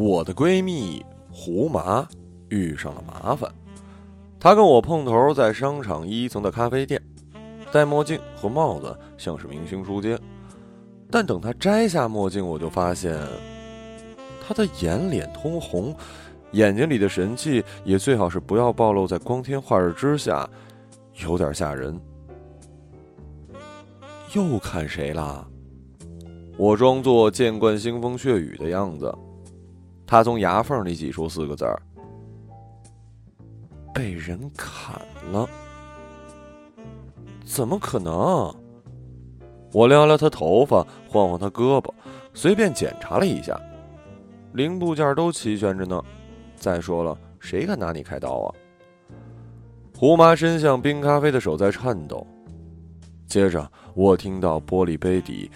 我的闺蜜胡麻遇上了麻烦她跟我碰头在商场一层的咖啡店戴墨镜和帽子像是明星出街。但等她摘下墨镜我就发现他的眼脸通红，眼睛里的神气也最好是不要暴露在光天化日之下，有点吓人。又看谁啦？我装作见惯腥风血雨的样子。他从牙缝里挤出四个字儿：“被人砍了。”怎么可能？我撩撩他头发，晃晃他胳膊，随便检查了一下，零部件都齐全着呢。再说了，谁敢拿你开刀啊？胡麻伸向冰咖啡的手在颤抖。接着，我听到玻璃杯底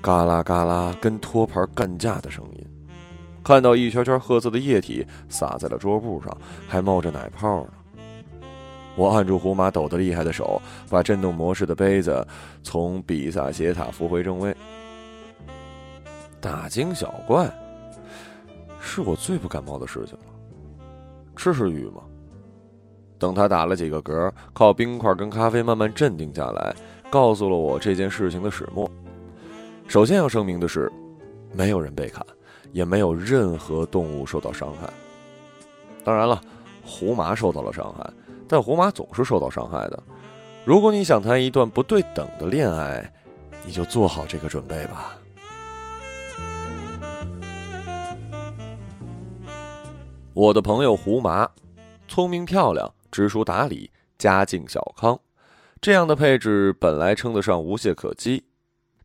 嘎啦嘎啦跟托盘干架的声音。看到一圈圈褐色的液体洒在了桌布上，还冒着奶泡呢。我按住胡麻抖得厉害的手，把震动模式的杯子从比萨斜塔扶回正位。大惊小怪，是我最不感冒的事情了。这是雨吗？等他打了几个嗝，靠冰块跟咖啡慢慢镇定下来，告诉了我这件事情的始末。首先要声明的是，没有人被砍。也没有任何动物受到伤害。当然了，胡麻受到了伤害，但胡麻总是受到伤害的。如果你想谈一段不对等的恋爱，你就做好这个准备吧。我的朋友胡麻，聪明漂亮，知书达理，家境小康，这样的配置本来称得上无懈可击。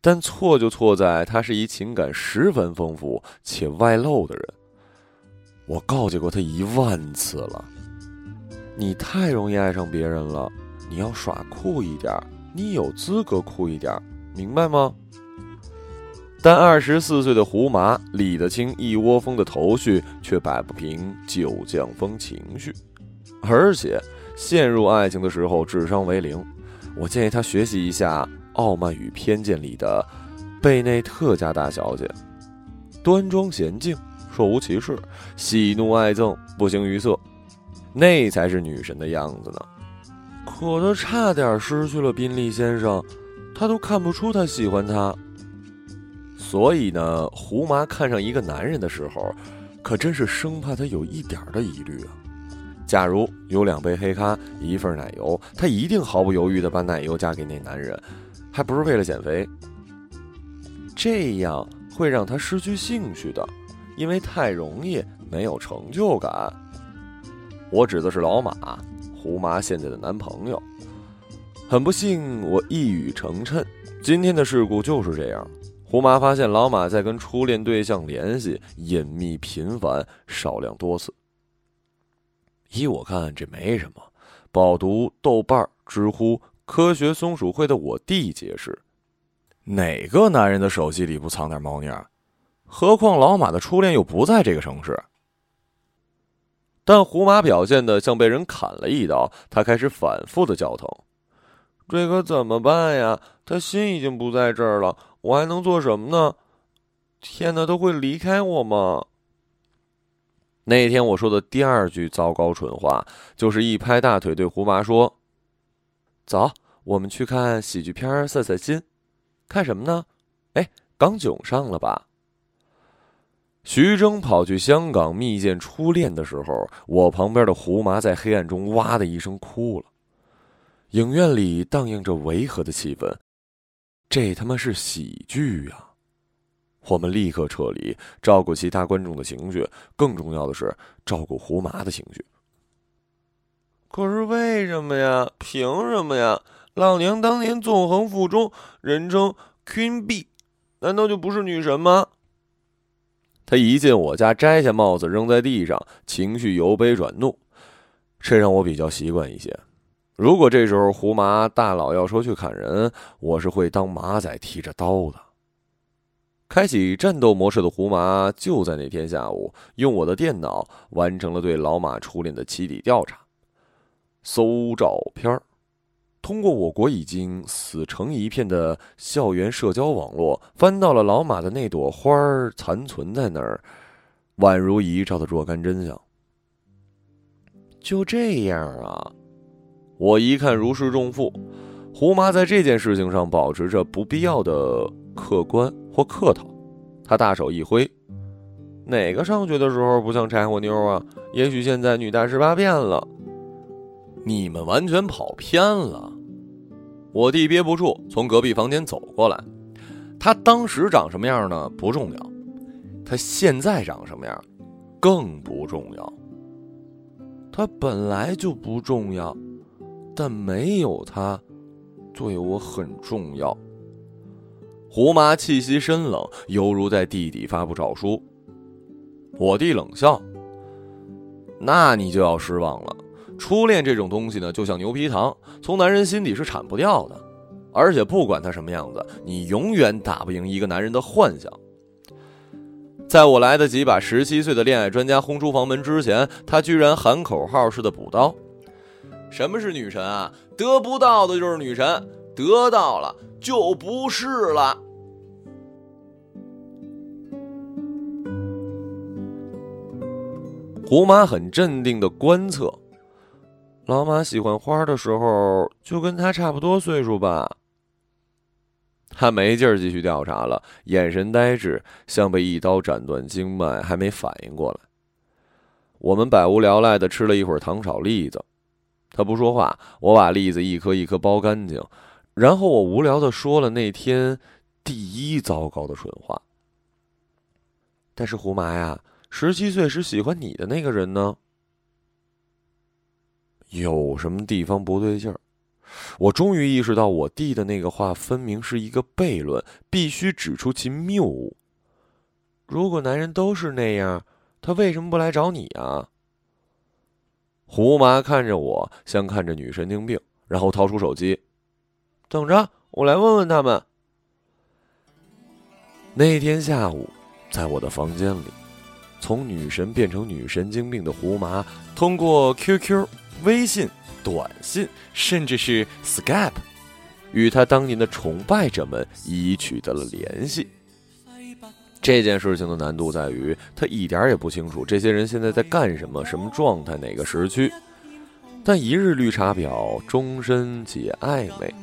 但错就错在他是一情感十分丰富且外露的人。我告诫过他一万次了，你太容易爱上别人了，你要耍酷一点，你有资格酷一点，明白吗？但二十四岁的胡麻理得清一窝蜂的头绪，却摆不平旧将风情绪，而且陷入爱情的时候智商为零。我建议他学习一下。《傲慢与偏见》里的贝内特家大小姐，端庄娴静，若无其事，喜怒哀憎不形于色，那才是女神的样子呢。可她差点失去了宾利先生，他都看不出他喜欢他。所以呢，胡麻看上一个男人的时候，可真是生怕他有一点的疑虑啊。假如有两杯黑咖，一份奶油，他一定毫不犹豫地把奶油加给那男人。还不是为了减肥，这样会让他失去兴趣的，因为太容易没有成就感。我指的是老马，胡麻现在的男朋友。很不幸，我一语成谶，今天的事故就是这样。胡麻发现老马在跟初恋对象联系，隐秘频繁，少量多次。依我看，这没什么。饱读豆瓣、知乎。科学松鼠会的我弟解释：“哪个男人的手机里不藏点猫腻儿？何况老马的初恋又不在这个城市。”但胡马表现的像被人砍了一刀，他开始反复的叫疼。这可怎么办呀？他心已经不在这儿了，我还能做什么呢？天哪，他会离开我吗？那天我说的第二句糟糕蠢话，就是一拍大腿对胡麻说。走，我们去看喜剧片散散心。看什么呢？哎，刚囧上了吧？徐峥跑去香港密见初恋的时候，我旁边的胡麻在黑暗中哇的一声哭了。影院里荡漾着违和的气氛，这他妈是喜剧呀！我们立刻撤离，照顾其他观众的情绪，更重要的是照顾胡麻的情绪。可是为什么呀？凭什么呀？老娘当年纵横附中，人称 Queen B，难道就不是女神吗？他一进我家，摘下帽子扔在地上，情绪由悲转怒，这让我比较习惯一些。如果这时候胡麻大佬要说去砍人，我是会当马仔提着刀的。开启战斗模式的胡麻就在那天下午，用我的电脑完成了对老马初恋的起底调查。搜照片儿，通过我国已经死成一片的校园社交网络，翻到了老马的那朵花儿残存在那儿，宛如遗照的若干真相。就这样啊，我一看如释重负。胡妈在这件事情上保持着不必要的客观或客套，她大手一挥：“哪个上学的时候不像柴火妞啊？也许现在女大十八变了。”你们完全跑偏了。我弟憋不住，从隔壁房间走过来。他当时长什么样呢？不重要。他现在长什么样，更不重要。他本来就不重要，但没有他。对我很重要。胡麻气息深冷，犹如在地底发布诏书。我弟冷笑：“那你就要失望了。初恋这种东西呢，就像牛皮糖，从男人心底是铲不掉的。而且不管他什么样子，你永远打不赢一个男人的幻想。”在我来得及把十七岁的恋爱专家轰出房门之前，他居然喊口号似的补刀。什么是女神啊？得不到的就是女神，得到了就不是了。胡妈很镇定的观测，老马喜欢花的时候，就跟他差不多岁数吧。他没劲儿继续调查了，眼神呆滞，像被一刀斩断经脉，还没反应过来。我们百无聊赖的吃了一会儿糖炒栗子。他不说话，我把栗子一颗一颗剥干净，然后我无聊的说了那天第一糟糕的蠢话。但是胡麻呀，十七岁时喜欢你的那个人呢？有什么地方不对劲儿？我终于意识到，我弟的那个话分明是一个悖论，必须指出其谬误。如果男人都是那样，他为什么不来找你啊？胡麻看着我，像看着女神经病，然后掏出手机，等着我来问问他们。那天下午，在我的房间里，从女神变成女神经病的胡麻，通过 QQ、微信、短信，甚至是 Skype，与他当年的崇拜者们一一取得了联系。这件事情的难度在于，他一点也不清楚这些人现在在干什么、什么状态、哪个时区。但一日绿茶婊，终身解暧昧。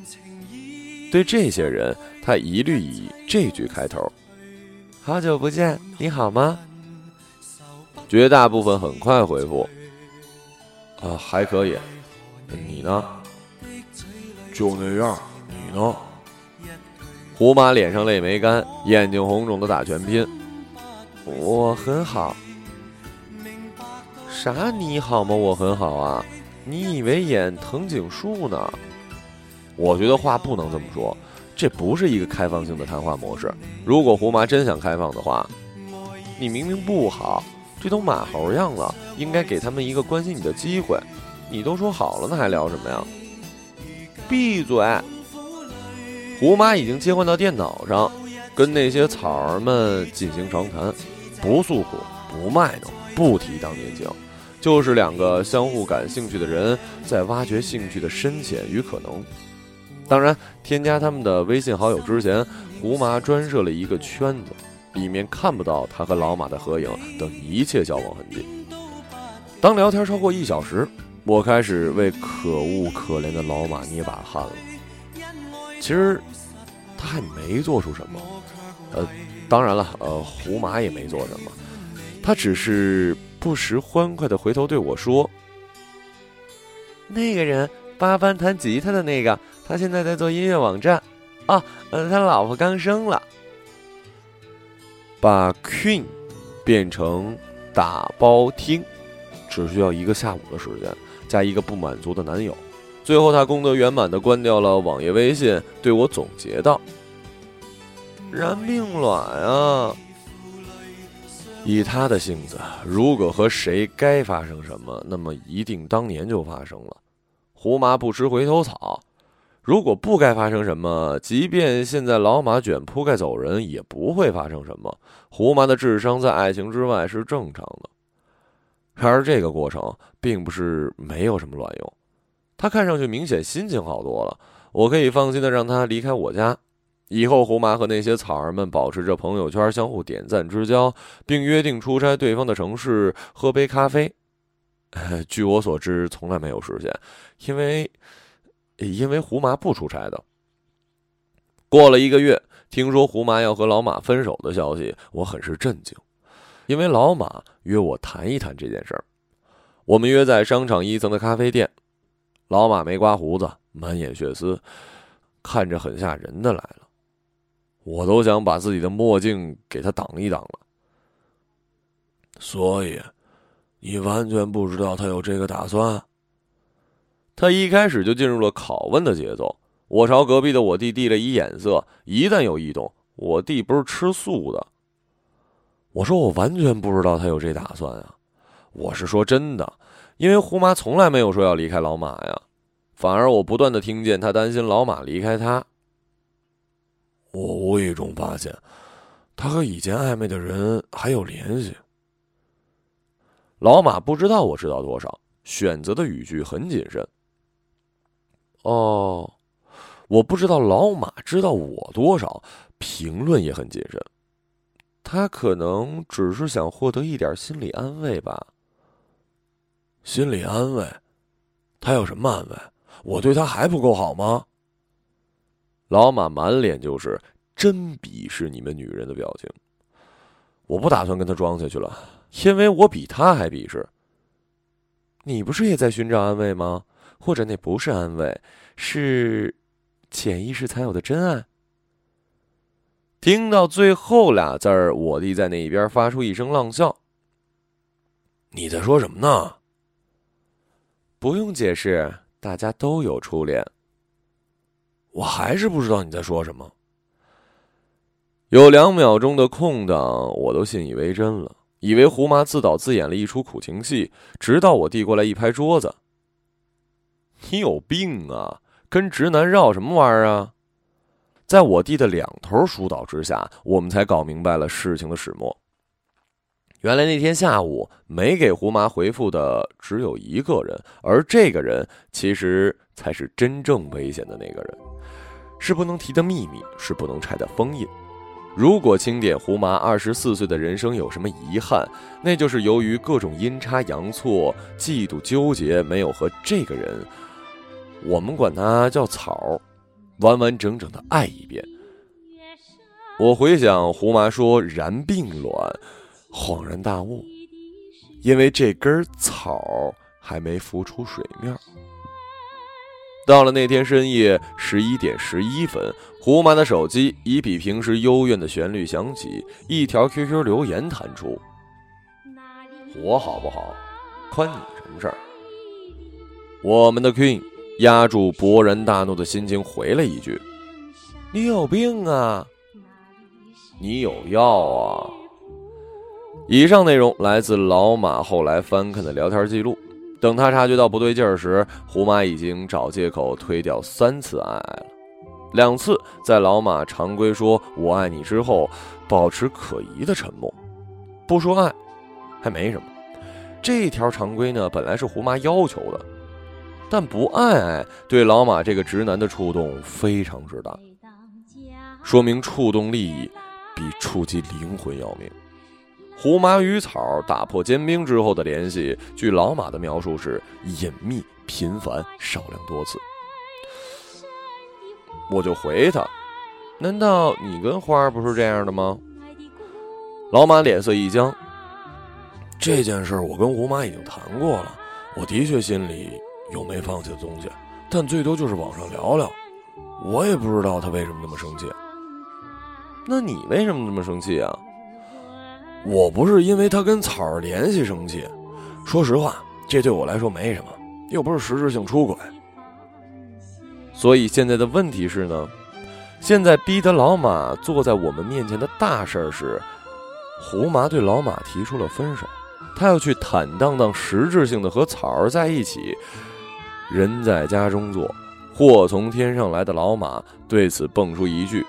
对这些人，他一律以这句开头：“好久不见，你好吗？”绝大部分很快回复：“啊，还可以。你呢？就那样。你呢？”胡妈脸上泪没干，眼睛红肿的打全拼。我很好。啥？你好吗？我很好啊。你以为演藤井树呢？我觉得话不能这么说，这不是一个开放性的谈话模式。如果胡妈真想开放的话，你明明不好，这都马猴样了，应该给他们一个关心你的机会。你都说好了，那还聊什么呀？闭嘴。胡妈已经切换到电脑上，跟那些草儿们进行长谈，不诉苦，不卖弄，不提当年情，就是两个相互感兴趣的人在挖掘兴趣的深浅与可能。当然，添加他们的微信好友之前，胡麻专设了一个圈子，里面看不到他和老马的合影等一切交往痕迹。当聊天超过一小时，我开始为可恶可怜的老马捏把汗了。其实，他还没做出什么，呃，当然了，呃，胡麻也没做什么，他只是不时欢快的回头对我说：“那个人八班弹吉他的那个，他现在在做音乐网站，啊，呃，他老婆刚生了。”把 Queen 变成打包厅，只需要一个下午的时间，加一个不满足的男友。最后，他功德圆满的关掉了网页微信，对我总结道：“然并卵啊！以他的性子，如果和谁该发生什么，那么一定当年就发生了。胡麻不吃回头草，如果不该发生什么，即便现在老马卷铺盖走人，也不会发生什么。胡麻的智商在爱情之外是正常的。然而，这个过程并不是没有什么卵用。”他看上去明显心情好多了，我可以放心的让他离开我家，以后胡麻和那些草儿们保持着朋友圈，相互点赞之交，并约定出差对方的城市喝杯咖啡。据我所知，从来没有实现，因为因为胡麻不出差的。过了一个月，听说胡麻要和老马分手的消息，我很是震惊，因为老马约我谈一谈这件事儿。我们约在商场一层的咖啡店，老马没刮胡子，满眼血丝，看着很吓人的来了，我都想把自己的墨镜给他挡一挡了。所以。你完全不知道他有这个打算。他一开始就进入了拷问的节奏。我朝隔壁的我弟递了一眼色，一旦有异动，我弟不是吃素的。我说我完全不知道他有这打算啊！我是说真的，因为胡妈从来没有说要离开老马呀，反而我不断的听见她担心老马离开她。我无意中发现，他和以前暧昧的人还有联系。老马不知道我知道多少，选择的语句很谨慎。哦，我不知道老马知道我多少，评论也很谨慎。他可能只是想获得一点心理安慰吧。心理安慰？他要什么安慰？我对他还不够好吗？老马满脸就是真鄙视你们女人的表情。我不打算跟他装下去了。因为我比他还鄙视。你不是也在寻找安慰吗？或者那不是安慰，是潜意识才有的真爱？听到最后俩字儿，我弟在那一边发出一声浪笑。你在说什么呢？不用解释，大家都有初恋。我还是不知道你在说什么。有两秒钟的空档，我都信以为真了。以为胡麻自导自演了一出苦情戏，直到我递过来一拍桌子：“你有病啊！跟直男绕什么弯儿啊？”在我弟的两头疏导之下，我们才搞明白了事情的始末。原来那天下午没给胡麻回复的只有一个人，而这个人其实才是真正危险的那个人，是不能提的秘密，是不能拆的封印。如果清点胡麻二十四岁的人生有什么遗憾，那就是由于各种阴差阳错、嫉妒、纠结，没有和这个人，我们管他叫草，完完整整的爱一遍。我回想胡麻说然并卵，恍然大悟，因为这根草还没浮出水面。到了那天深夜十一点十一分，胡麻的手机以比平时幽怨的旋律响起，一条 QQ 留言弹出：“我好不好，关你什么事儿？”我们的 Queen 压住勃然大怒的心情回了一句：“你有病啊，你有药啊。”以上内容来自老马后来翻看的聊天记录。等他察觉到不对劲儿时，胡妈已经找借口推掉三次爱爱了。两次在老马常规说“我爱你”之后，保持可疑的沉默，不说爱，还没什么。这条常规呢，本来是胡妈要求的，但不爱爱对老马这个直男的触动非常之大，说明触动利益比触及灵魂要命。胡麻与草打破坚冰之后的联系，据老马的描述是隐秘、频繁、少量多次。我就回他：“难道你跟花儿不是这样的吗？”老马脸色一僵：“这件事我跟胡麻已经谈过了，我的确心里有没放弃的东西，但最多就是网上聊聊。我也不知道他为什么那么生气。那你为什么那么生气啊？”我不是因为他跟草儿联系生气，说实话，这对我来说没什么，又不是实质性出轨。所以现在的问题是呢，现在逼得老马坐在我们面前的大事儿是，胡麻对老马提出了分手，他要去坦荡荡、实质性的和草儿在一起。人在家中坐，祸从天上来的老马对此蹦出一句：“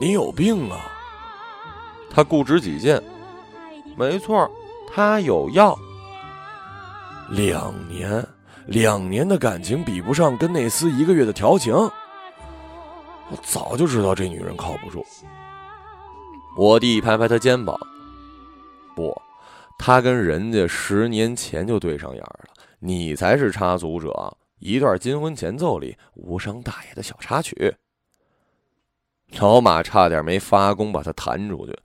你有病啊！”他固执己见，没错，他有药。两年，两年的感情比不上跟那厮一个月的调情。我早就知道这女人靠不住。我弟拍拍他肩膀，不，他跟人家十年前就对上眼了，你才是插足者，一段金婚前奏里无伤大雅的小插曲。老马差点没发功把他弹出去，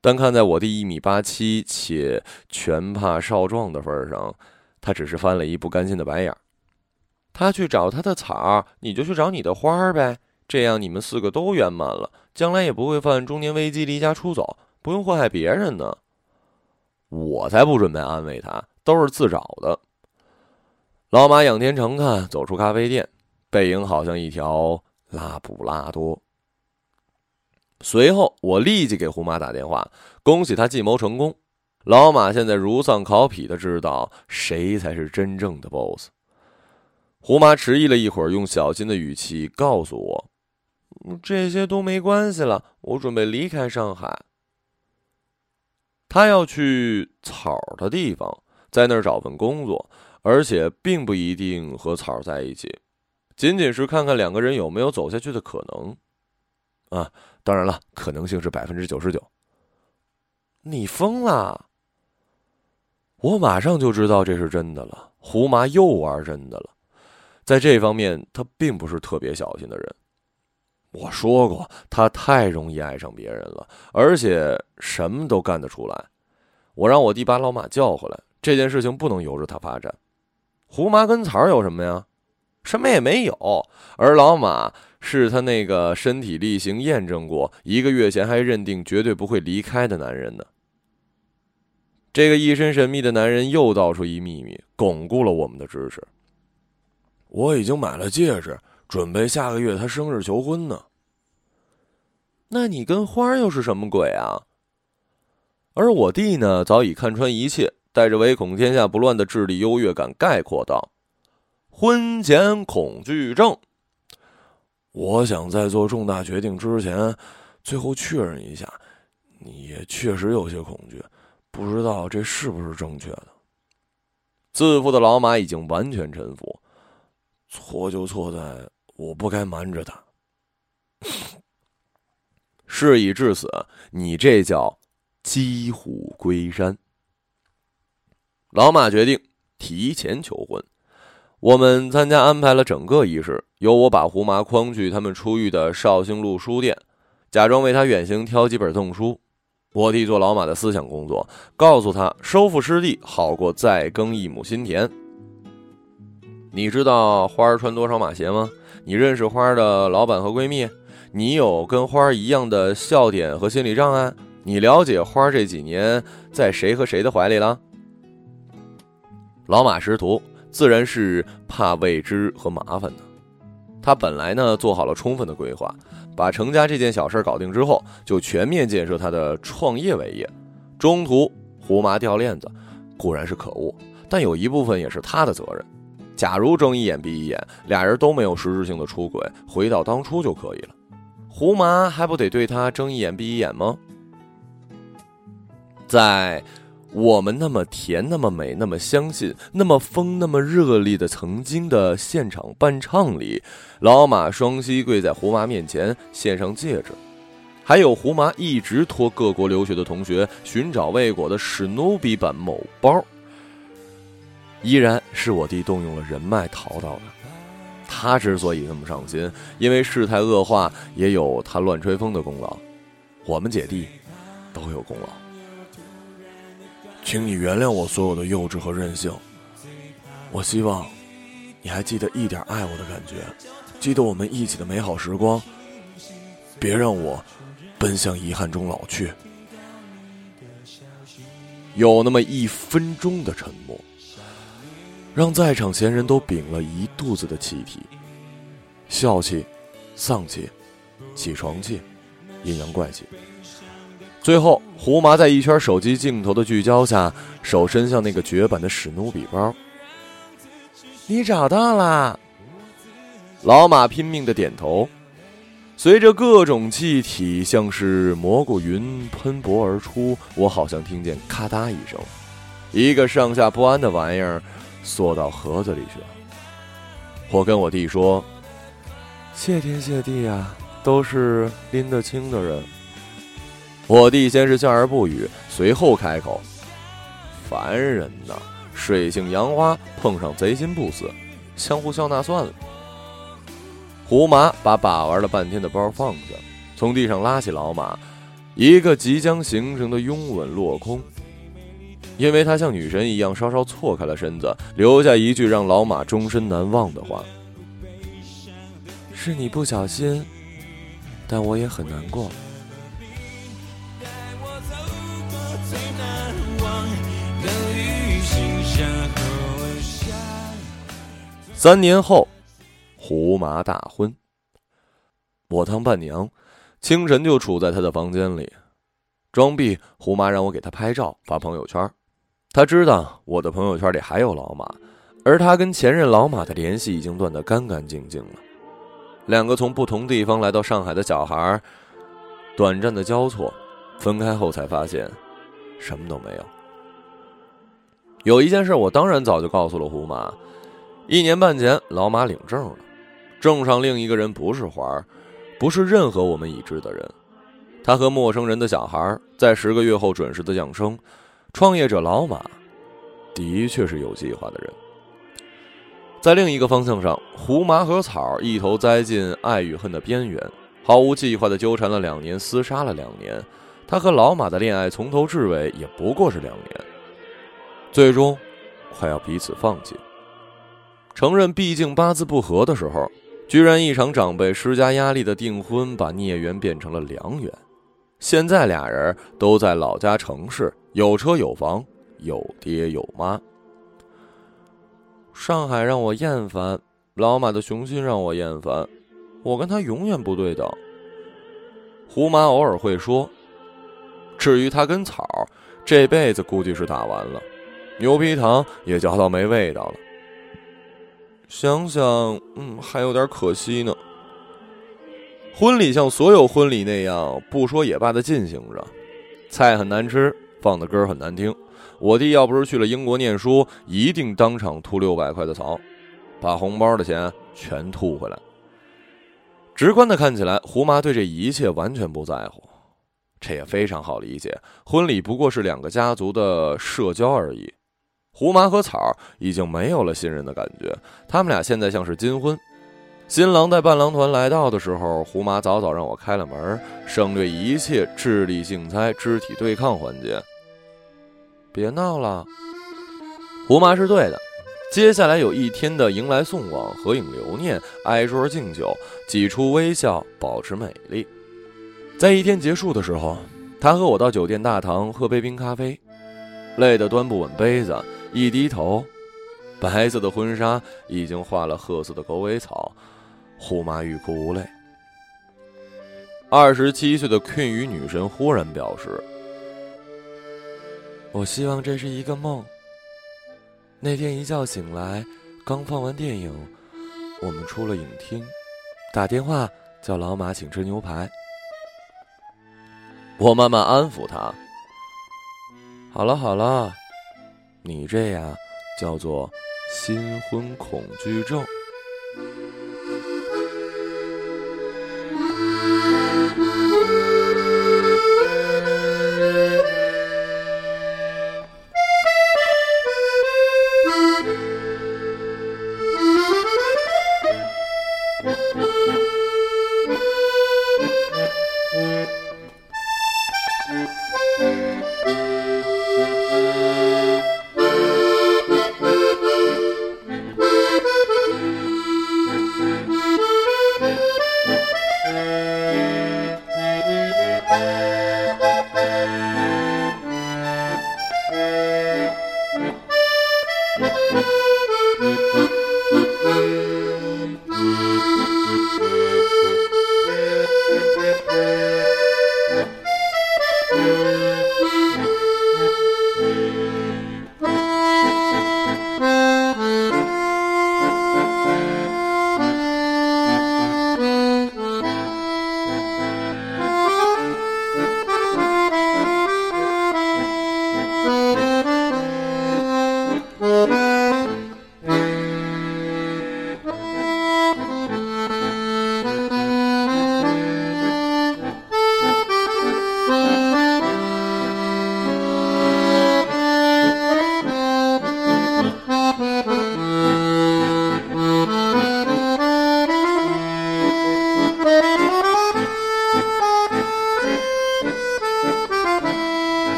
但看在我弟一米八七且拳怕少壮的份上，他只是翻了一不甘心的白眼。他去找他的草，你就去找你的花呗。这样你们四个都圆满了，将来也不会犯中年危机离家出走，不用祸害别人呢。我才不准备安慰他，都是自找的。老马仰天长叹，走出咖啡店，背影好像一条拉布拉多。随后，我立即给胡妈打电话，恭喜他计谋成功。老马现在如丧考妣的知道谁才是真正的 boss。胡妈迟疑了一会儿，用小心的语气告诉我。这些都没关系了，我准备离开上海。他要去草的地方，在那儿找份工作，而且并不一定和草在一起，仅仅是看看两个人有没有走下去的可能。啊，当然了，可能性是百分之九十九。你疯了！我马上就知道这是真的了。胡麻又玩真的了，在这方面，他并不是特别小心的人。我说过，他太容易爱上别人了，而且什么都干得出来。我让我弟把老马叫回来，这件事情不能由着他发展。胡麻跟草有什么呀？什么也没有。而老马是他那个身体力行验证过，一个月前还认定绝对不会离开的男人呢。这个一身神秘的男人又道出一秘密，巩固了我们的知识。我已经买了戒指。准备下个月他生日求婚呢。那你跟花又是什么鬼啊？而我弟呢，早已看穿一切，带着唯恐天下不乱的智力优越感概括道：“婚前恐惧症。我想在做重大决定之前，最后确认一下，你也确实有些恐惧，不知道这是不是正确的。”自负的老马已经完全臣服，错就错在。我不该瞒着他。事已至此，你这叫击虎归山。老马决定提前求婚。我们参加安排了整个仪式，由我把胡麻诓去他们出狱的绍兴路书店，假装为他远行挑几本赠书。我弟做老马的思想工作，告诉他收复失地好过再耕一亩新田。你知道花儿穿多少马鞋吗？你认识花儿的老板和闺蜜，你有跟花儿一样的笑点和心理障碍？你了解花儿这几年在谁和谁的怀里了？老马识途自然是怕未知和麻烦的。他本来呢做好了充分的规划，把成家这件小事搞定之后，就全面建设他的创业伟业。中途胡麻掉链子，固然是可恶，但有一部分也是他的责任。假如睁一眼闭一眼，俩人都没有实质性的出轨，回到当初就可以了。胡麻还不得对他睁一眼闭一眼吗？在我们那么甜、那么美、那么相信、那么疯、那么热烈的曾经的现场伴唱里，老马双膝跪在胡麻面前献上戒指，还有胡麻一直托各国留学的同学寻找未果的史努比版某包。依然是我弟动用了人脉淘到的。他之所以那么上心，因为事态恶化也有他乱吹风的功劳。我们姐弟都有功劳。请你原谅我所有的幼稚和任性。我希望你还记得一点爱我的感觉，记得我们一起的美好时光。别让我奔向遗憾中老去。有那么一分钟的沉默。让在场闲人都屏了一肚子的气体，笑气、丧气、起床气、阴阳怪气。最后，胡麻在一圈手机镜头的聚焦下，手伸向那个绝版的史努比包。你找到了？老马拼命的点头。随着各种气体像是蘑菇云喷薄而出，我好像听见咔嗒一声，一个上下不安的玩意儿。缩到盒子里去了。我跟我弟说：“谢天谢地啊，都是拎得清的人。我弟先是笑而不语，随后开口：“凡人呐，水性杨花，碰上贼心不死，相互笑纳算了。”胡麻把把玩了半天的包放下，从地上拉起老马，一个即将形成的拥吻落空，因为他像女神一样稍稍错开了身子，留下一句让老马终身难忘的话。是你不小心，但我也很难过。三年后，胡麻大婚。我当伴娘，清晨就处在他的房间里，装逼。胡麻让我给他拍照发朋友圈，他知道我的朋友圈里还有老马，而他跟前任老马的联系已经断得干干净净了。两个从不同地方来到上海的小孩，短暂的交错，分开后才发现，什么都没有。有一件事，我当然早就告诉了胡马。一年半前，老马领证了，证上另一个人不是花儿，不是任何我们已知的人。他和陌生人的小孩在十个月后准时的降生。创业者老马，的确是有计划的人。在另一个方向上，胡麻和草一头栽进爱与恨的边缘，毫无计划的纠缠了两年，厮杀了两年。他和老马的恋爱从头至尾也不过是两年，最终快要彼此放弃。承认毕竟八字不合的时候，居然一场长辈施加压力的订婚，把孽缘变成了良缘。现在俩人都在老家城市，有车有房，有爹有妈。上海让我厌烦，老马的雄心让我厌烦，我跟他永远不对等。胡妈偶尔会说，至于他跟草，这辈子估计是打完了，牛皮糖也嚼到没味道了。想想，嗯，还有点可惜呢。婚礼像所有婚礼那样，不说也罢的进行着，菜很难吃，放的歌很难听。我弟要不是去了英国念书，一定当场吐六百块的槽，把红包的钱全吐回来。直观的看起来，胡麻对这一切完全不在乎，这也非常好理解。婚礼不过是两个家族的社交而已。胡麻和草已经没有了信任的感觉，他们俩现在像是金婚。新郎带伴郎团来到的时候，胡麻早早让我开了门，省略一切智力竞猜、肢体对抗环节。别闹了，胡麻是对的。接下来有一天的迎来送往、合影留念、挨桌敬酒、挤出微笑、保持美丽。在一天结束的时候，他和我到酒店大堂喝杯冰咖啡，累得端不稳杯子，一低头，白色的婚纱已经化了褐色的狗尾草，胡妈欲哭无泪。二十七岁的 Queen 与女神忽然表示。我希望这是一个梦。那天一觉醒来，刚放完电影，我们出了影厅，打电话叫老马请吃牛排。我慢慢安抚他：“好了好了，你这呀叫做新婚恐惧症。”